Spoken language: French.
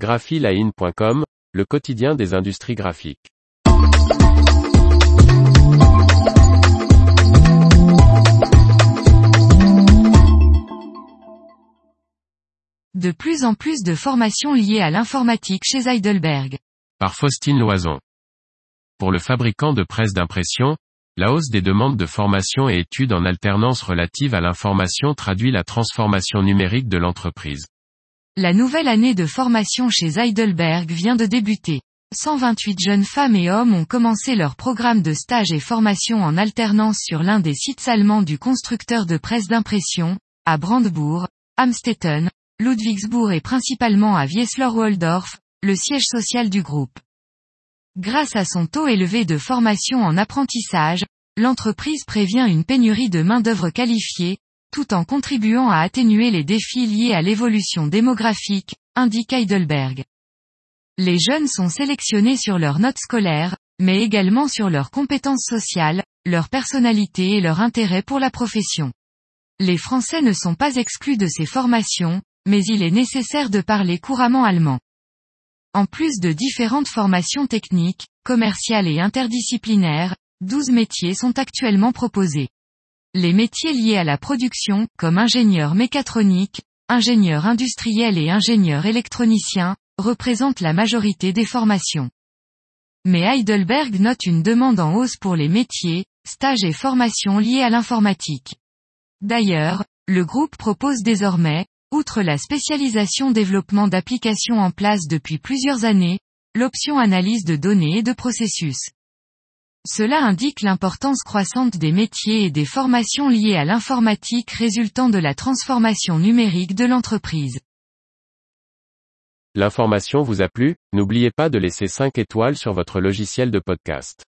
graphiline.com, le quotidien des industries graphiques. De plus en plus de formations liées à l'informatique chez Heidelberg. Par Faustine Loison. Pour le fabricant de presse d'impression, la hausse des demandes de formation et études en alternance relative à l'information traduit la transformation numérique de l'entreprise. La nouvelle année de formation chez Heidelberg vient de débuter. 128 jeunes femmes et hommes ont commencé leur programme de stage et formation en alternance sur l'un des sites allemands du constructeur de presse d'impression, à Brandebourg, Amstetten, Ludwigsburg et principalement à Wiesler-Waldorf, le siège social du groupe. Grâce à son taux élevé de formation en apprentissage, l'entreprise prévient une pénurie de main-d'œuvre qualifiée, tout en contribuant à atténuer les défis liés à l'évolution démographique, indique Heidelberg. Les jeunes sont sélectionnés sur leurs notes scolaires, mais également sur leurs compétences sociales, leur personnalité et leur intérêt pour la profession. Les Français ne sont pas exclus de ces formations, mais il est nécessaire de parler couramment allemand. En plus de différentes formations techniques, commerciales et interdisciplinaires, 12 métiers sont actuellement proposés. Les métiers liés à la production, comme ingénieur mécatronique, ingénieur industriel et ingénieur électronicien, représentent la majorité des formations. Mais Heidelberg note une demande en hausse pour les métiers, stages et formations liés à l'informatique. D'ailleurs, le groupe propose désormais, Outre la spécialisation développement d'applications en place depuis plusieurs années, l'option analyse de données et de processus. Cela indique l'importance croissante des métiers et des formations liées à l'informatique résultant de la transformation numérique de l'entreprise. L'information vous a plu, n'oubliez pas de laisser 5 étoiles sur votre logiciel de podcast.